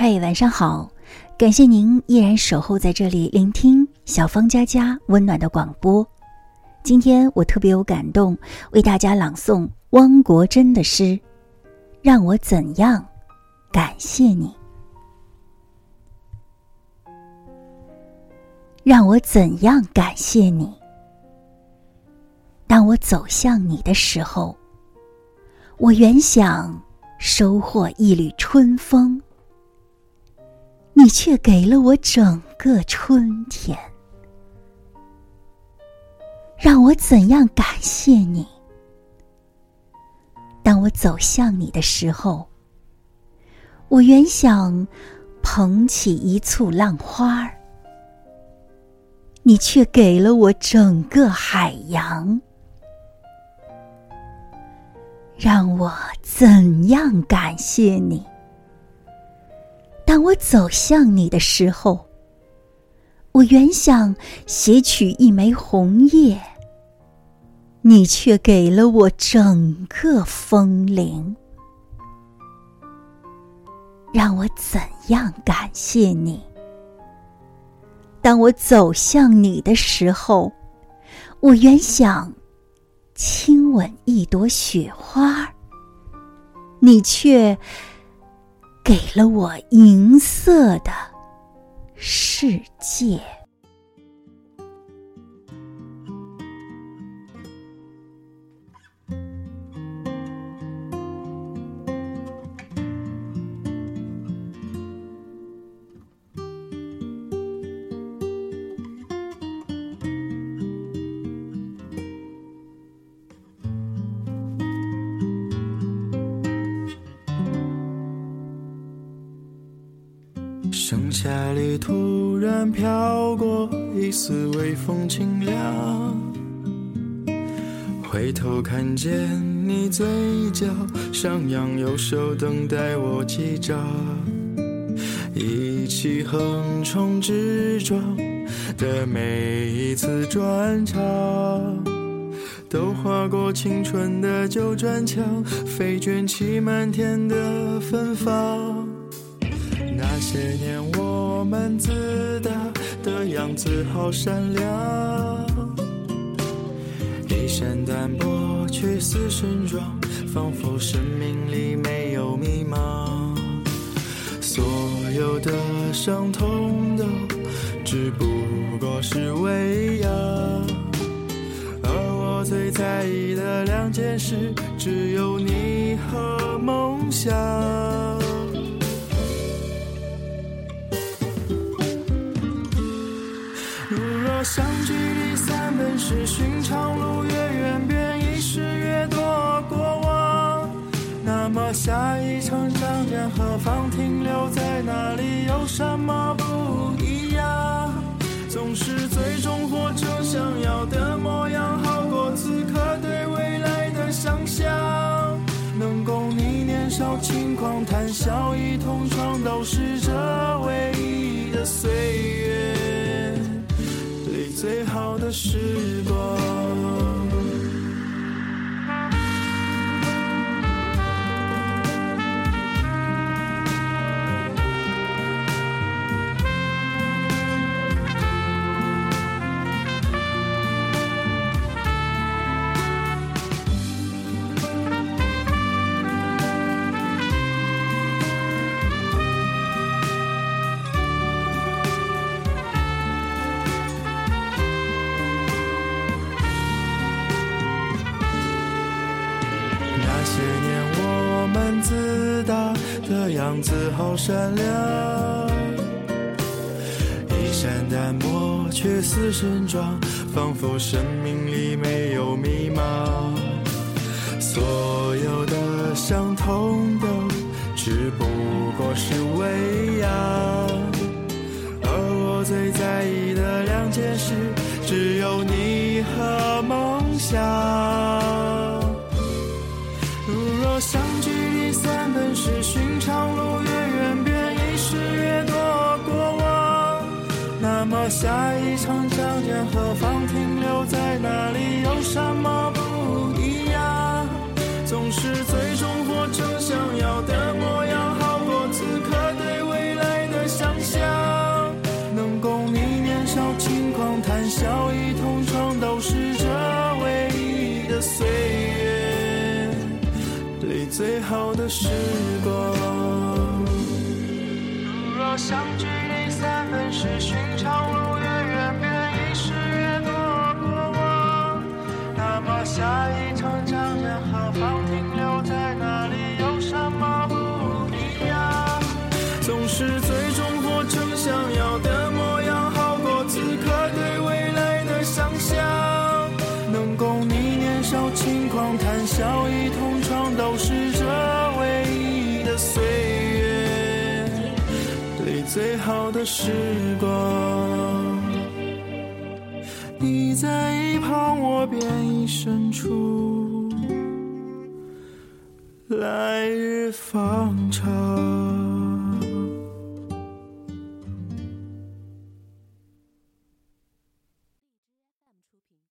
嗨，晚上好！感谢您依然守候在这里，聆听小芳佳佳温暖的广播。今天我特别有感动，为大家朗诵汪国真的诗《让我怎样感谢你》。让我怎样感谢你？当我走向你的时候，我原想收获一缕春风，你却给了我整个春天。让我怎样感谢你？当我走向你的时候，我原想捧起一簇浪花儿，你却给了我整个海洋。让我怎样感谢你？当我走向你的时候，我原想携取一枚红叶，你却给了我整个枫林。让我怎样感谢你？当我走向你的时候，我原想。亲吻一朵雪花，你却给了我银色的世界。夏里突然飘过一丝微风清凉，回头看见你嘴角上扬，右手等待我记账，一起横冲直撞的每一次转场，都划过青春的旧砖墙，飞卷起满天的芬芳。那些年我，我们自大的样子好善良，衣衫单薄却似身装，仿佛生命里没有迷茫。所有的伤痛都只不过是伪样，而我最在意的两件事，只有你和梦想。相距离散本是寻常路，越远便遗失越多过往。那么下一场仗剑何方停留在哪里？有什么不一样？总是最终活成想要的模样，好过此刻对未来的想象。能共你年少轻狂谈笑，一同闯，都是这样子好善良，衣衫单薄却似盛装，仿佛生命里没有迷茫。所有的伤痛都只不过是伪样，而我最在意的两件事，只有你和梦想。如若相聚离散本是下一场仗见何方？停留在哪里有什么不一样？总是最终活成想要的模样，好过此刻对未来的想象。能共你年少轻狂，谈笑一同闯，都是这唯一的岁月里最好的时光。如若相聚。是寻常路越远，便遗失越多过往。那么下一场仗将何方停留在哪里，有什么不一样？总是最终活成想要的模样，好过此刻对未来的想象。能共你年少轻狂，谈笑一同闯，都是最好的时光。你在一旁，我便已伸出来日方长。